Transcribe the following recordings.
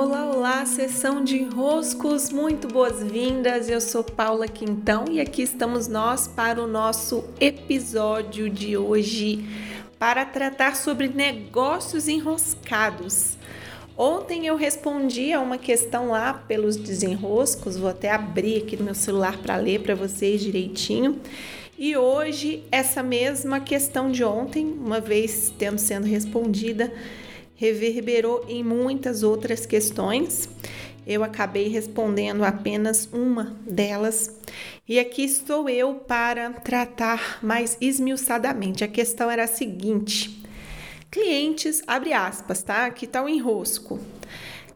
Olá, olá, sessão de enroscos, muito boas-vindas. Eu sou Paula Quintão e aqui estamos nós para o nosso episódio de hoje para tratar sobre negócios enroscados. Ontem eu respondi a uma questão lá pelos desenroscos, vou até abrir aqui no meu celular para ler para vocês direitinho. E hoje, essa mesma questão de ontem, uma vez tendo sendo respondida, reverberou em muitas outras questões. Eu acabei respondendo apenas uma delas e aqui estou eu para tratar mais esmiuçadamente. A questão era a seguinte: clientes, abre aspas, tá? Aqui tá o enrosco.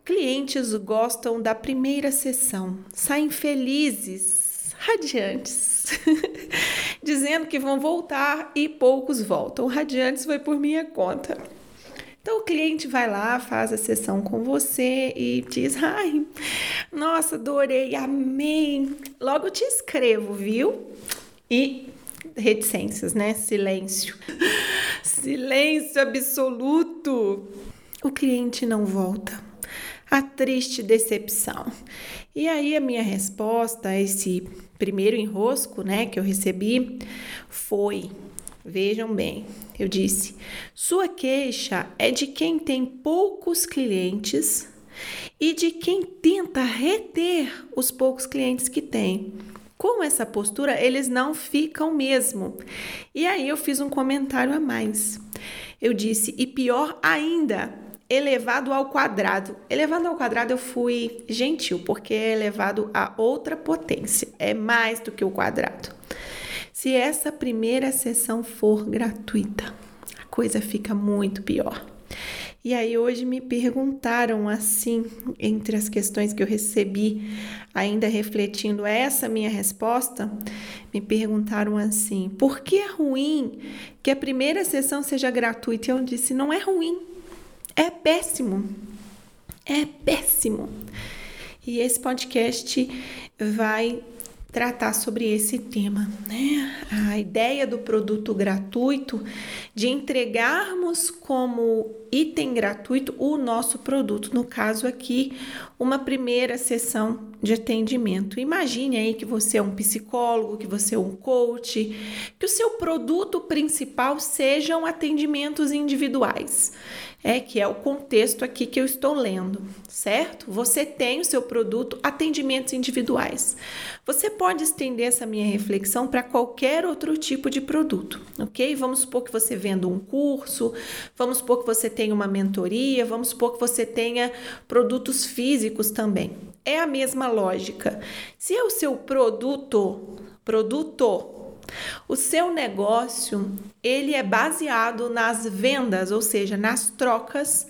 Clientes gostam da primeira sessão, saem felizes, radiantes, dizendo que vão voltar e poucos voltam. Radiantes foi por minha conta. Então o cliente vai lá, faz a sessão com você e diz: "Ai, nossa, adorei, amei". Logo te escrevo, viu? E reticências, né? Silêncio. Silêncio absoluto. O cliente não volta. A triste decepção. E aí a minha resposta a esse primeiro enrosco, né, que eu recebi foi: Vejam bem, eu disse: sua queixa é de quem tem poucos clientes e de quem tenta reter os poucos clientes que tem. Com essa postura, eles não ficam mesmo. E aí eu fiz um comentário a mais. Eu disse: e pior ainda, elevado ao quadrado. Elevado ao quadrado eu fui gentil, porque é elevado a outra potência, é mais do que o quadrado. Se essa primeira sessão for gratuita, a coisa fica muito pior. E aí hoje me perguntaram assim, entre as questões que eu recebi, ainda refletindo essa minha resposta, me perguntaram assim: "Por que é ruim que a primeira sessão seja gratuita?" E eu disse: "Não é ruim. É péssimo. É péssimo." E esse podcast vai tratar sobre esse tema, né? A ideia do produto gratuito, de entregarmos como item gratuito o nosso produto, no caso aqui, uma primeira sessão de atendimento. Imagine aí que você é um psicólogo, que você é um coach, que o seu produto principal sejam atendimentos individuais é que é o contexto aqui que eu estou lendo, certo? Você tem o seu produto atendimentos individuais. Você pode estender essa minha reflexão para qualquer outro tipo de produto, ok? Vamos supor que você venda um curso, vamos supor que você tenha uma mentoria, vamos supor que você tenha produtos físicos também. É a mesma lógica. Se é o seu produto, produto o seu negócio, ele é baseado nas vendas, ou seja, nas trocas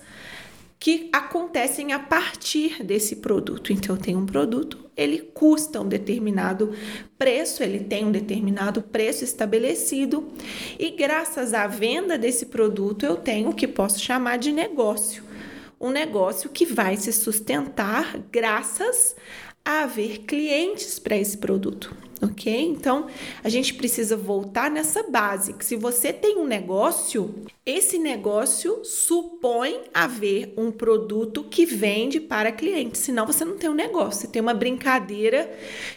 que acontecem a partir desse produto. Então, tenho um produto, ele custa um determinado preço, ele tem um determinado preço estabelecido, e graças à venda desse produto, eu tenho o que posso chamar de negócio. Um negócio que vai se sustentar graças a haver clientes para esse produto ok? Então a gente precisa voltar nessa base que se você tem um negócio, esse negócio supõe haver um produto que vende para cliente, senão você não tem um negócio, você tem uma brincadeira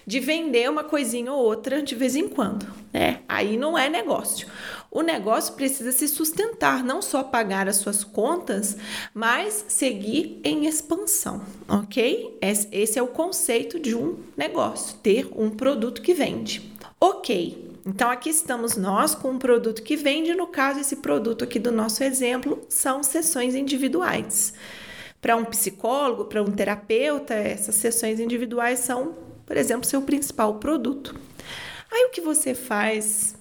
de vender uma coisinha ou outra de vez em quando, né? Aí não é negócio. O negócio precisa se sustentar, não só pagar as suas contas, mas seguir em expansão, ok? Esse é o conceito de um negócio, ter um produto que vende. Ok, então aqui estamos nós com um produto que vende, no caso, esse produto aqui do nosso exemplo são sessões individuais. Para um psicólogo, para um terapeuta, essas sessões individuais são, por exemplo, seu principal produto. Aí o que você faz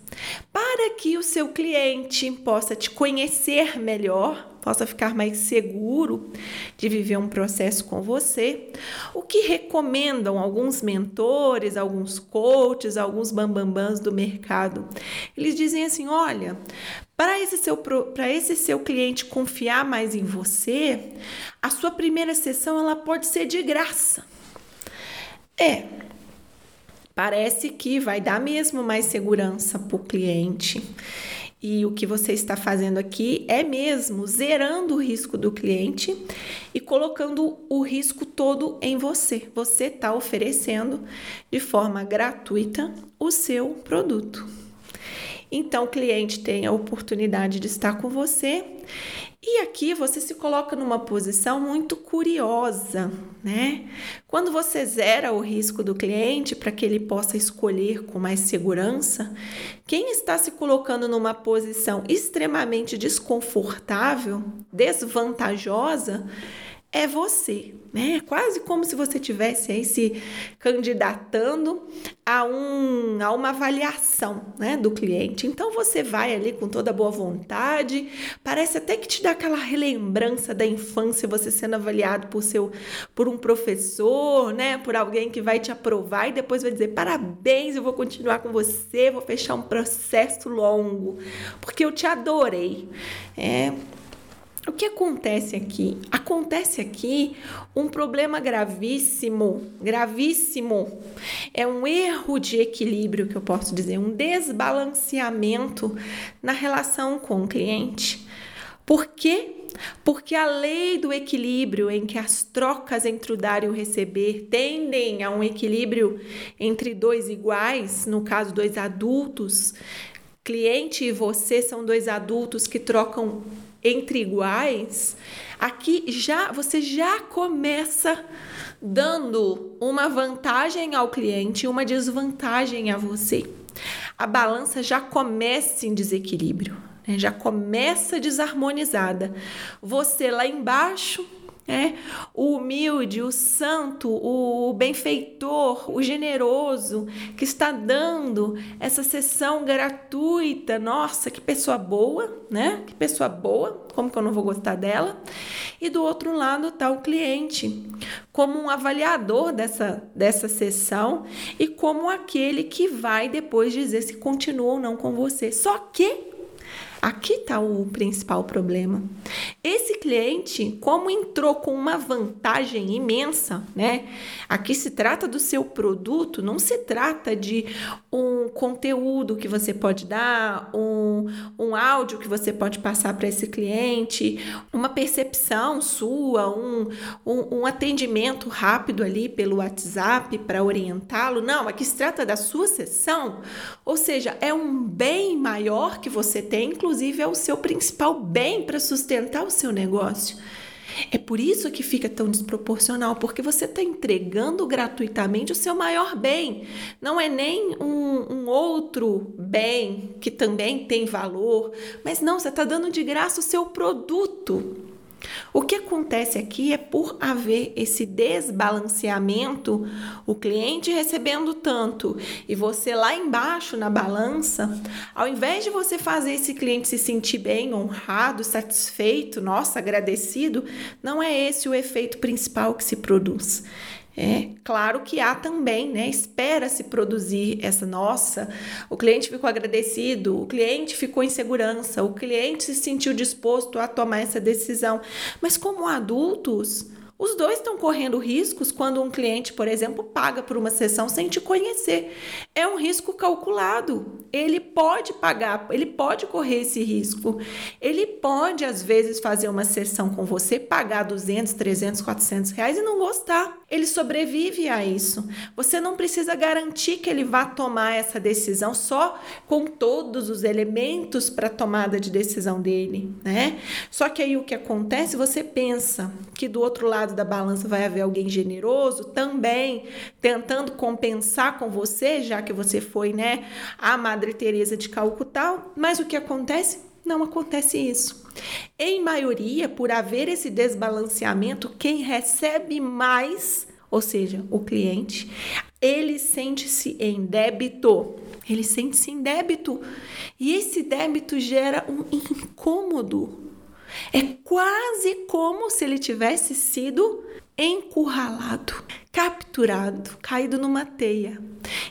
para que o seu cliente possa te conhecer melhor, possa ficar mais seguro de viver um processo com você. O que recomendam alguns mentores, alguns coaches, alguns bambambãs do mercado? Eles dizem assim: olha, para esse, seu, para esse seu cliente confiar mais em você, a sua primeira sessão ela pode ser de graça. É, Parece que vai dar mesmo mais segurança para o cliente. E o que você está fazendo aqui é mesmo zerando o risco do cliente e colocando o risco todo em você. Você está oferecendo de forma gratuita o seu produto. Então, o cliente tem a oportunidade de estar com você e aqui você se coloca numa posição muito curiosa, né? Quando você zera o risco do cliente para que ele possa escolher com mais segurança, quem está se colocando numa posição extremamente desconfortável, desvantajosa, é você, né? É quase como se você tivesse aí se candidatando a, um, a uma avaliação, né, do cliente. Então você vai ali com toda boa vontade, parece até que te dá aquela relembrança da infância, você sendo avaliado por seu por um professor, né, por alguém que vai te aprovar e depois vai dizer: "Parabéns, eu vou continuar com você, vou fechar um processo longo, porque eu te adorei". É, o que acontece aqui? Acontece aqui um problema gravíssimo, gravíssimo. É um erro de equilíbrio que eu posso dizer, um desbalanceamento na relação com o cliente. Por quê? Porque a lei do equilíbrio, em que as trocas entre o dar e o receber tendem a um equilíbrio entre dois iguais, no caso, dois adultos, cliente e você são dois adultos que trocam entre iguais, aqui já você já começa dando uma vantagem ao cliente e uma desvantagem a você. A balança já começa em desequilíbrio, né? já começa desarmonizada. Você lá embaixo é, o humilde, o santo, o benfeitor, o generoso que está dando essa sessão gratuita. Nossa, que pessoa boa, né? Que pessoa boa, como que eu não vou gostar dela? E do outro lado está o cliente, como um avaliador dessa, dessa sessão e como aquele que vai depois dizer se continua ou não com você. Só que Aqui está o principal problema. Esse cliente, como entrou com uma vantagem imensa, né? Aqui se trata do seu produto, não se trata de um conteúdo que você pode dar, um, um áudio que você pode passar para esse cliente, uma percepção sua, um, um, um atendimento rápido ali pelo WhatsApp para orientá-lo. Não, aqui se trata da sua sessão, ou seja, é um bem maior que você tem, inclusive inclusive, é o seu principal bem para sustentar o seu negócio. É por isso que fica tão desproporcional, porque você está entregando gratuitamente o seu maior bem. Não é nem um, um, outro bem que também tem valor, mas não, você está dando de graça o seu produto. O que acontece aqui é por haver esse desbalanceamento, o cliente recebendo tanto e você lá embaixo na balança, ao invés de você fazer esse cliente se sentir bem, honrado, satisfeito, nossa, agradecido, não é esse o efeito principal que se produz. É claro que há também, né? Espera-se produzir essa nossa. O cliente ficou agradecido, o cliente ficou em segurança, o cliente se sentiu disposto a tomar essa decisão. Mas como adultos, os dois estão correndo riscos quando um cliente, por exemplo, paga por uma sessão sem te conhecer. É um risco calculado. Ele pode pagar, ele pode correr esse risco. Ele pode, às vezes, fazer uma sessão com você, pagar 200, 300, 400 reais e não gostar. Ele sobrevive a isso. Você não precisa garantir que ele vá tomar essa decisão só com todos os elementos para tomada de decisão dele, né? Só que aí o que acontece, você pensa que do outro lado lado da balança vai haver alguém generoso também tentando compensar com você, já que você foi, né, a Madre Teresa de Calcutá, mas o que acontece? Não acontece isso. Em maioria, por haver esse desbalanceamento, quem recebe mais, ou seja, o cliente, ele sente-se em débito. Ele sente-se em débito. E esse débito gera um incômodo quase como se ele tivesse sido encurralado, capturado caído numa teia.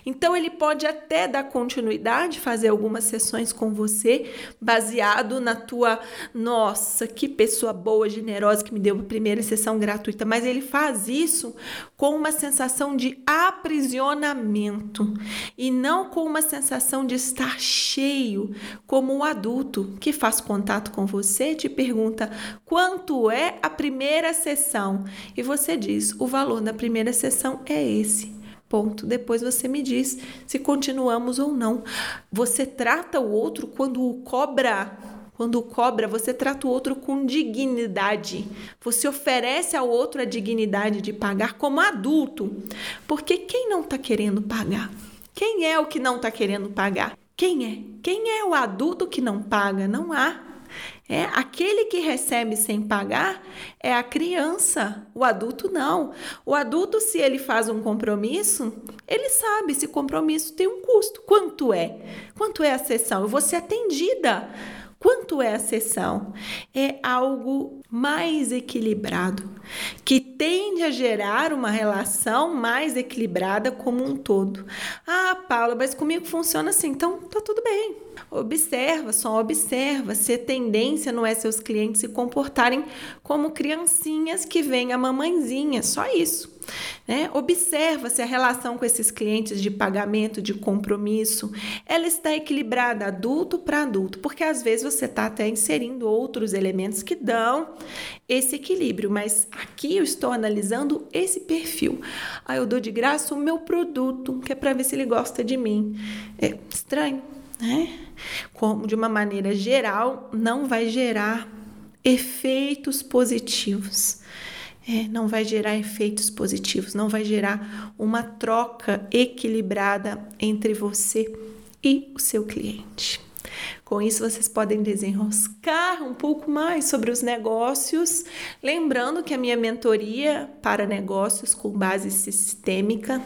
Então ele pode até dar continuidade, fazer algumas sessões com você, baseado na tua, nossa, que pessoa boa, generosa que me deu a primeira sessão gratuita, mas ele faz isso com uma sensação de aprisionamento e não com uma sensação de estar cheio, como o adulto que faz contato com você te pergunta quanto é a primeira sessão e você diz: "O valor da primeira sessão é esse". Ponto. Depois você me diz se continuamos ou não. Você trata o outro quando o cobra. Quando o cobra, você trata o outro com dignidade. Você oferece ao outro a dignidade de pagar como adulto. Porque quem não está querendo pagar? Quem é o que não está querendo pagar? Quem é? Quem é o adulto que não paga? Não há. É aquele que recebe sem pagar é a criança, o adulto não. O adulto, se ele faz um compromisso, ele sabe se compromisso tem um custo. Quanto é? Quanto é a sessão? Eu vou ser atendida. Quanto é a sessão? É algo mais equilibrado, que tende a gerar uma relação mais equilibrada como um todo. Ah, Paula, mas comigo funciona assim, então tá tudo bem. Observa, só observa se a tendência não é seus clientes se comportarem como criancinhas que vêm a mamãezinha, só isso. Né? Observa se a relação com esses clientes de pagamento, de compromisso, ela está equilibrada adulto para adulto, porque às vezes você está até inserindo outros elementos que dão esse equilíbrio, mas aqui eu estou analisando esse perfil. Aí eu dou de graça o meu produto, que é para ver se ele gosta de mim. É estranho, né? Como de uma maneira geral, não vai gerar efeitos positivos é, não vai gerar efeitos positivos, não vai gerar uma troca equilibrada entre você e o seu cliente. Com isso, vocês podem desenroscar um pouco mais sobre os negócios. Lembrando que a minha mentoria para negócios com base sistêmica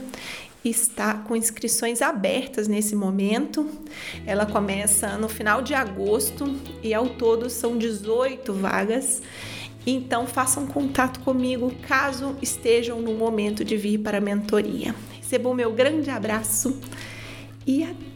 está com inscrições abertas nesse momento. Ela começa no final de agosto e ao todo são 18 vagas. Então façam contato comigo caso estejam no momento de vir para a mentoria. Recebam meu grande abraço e até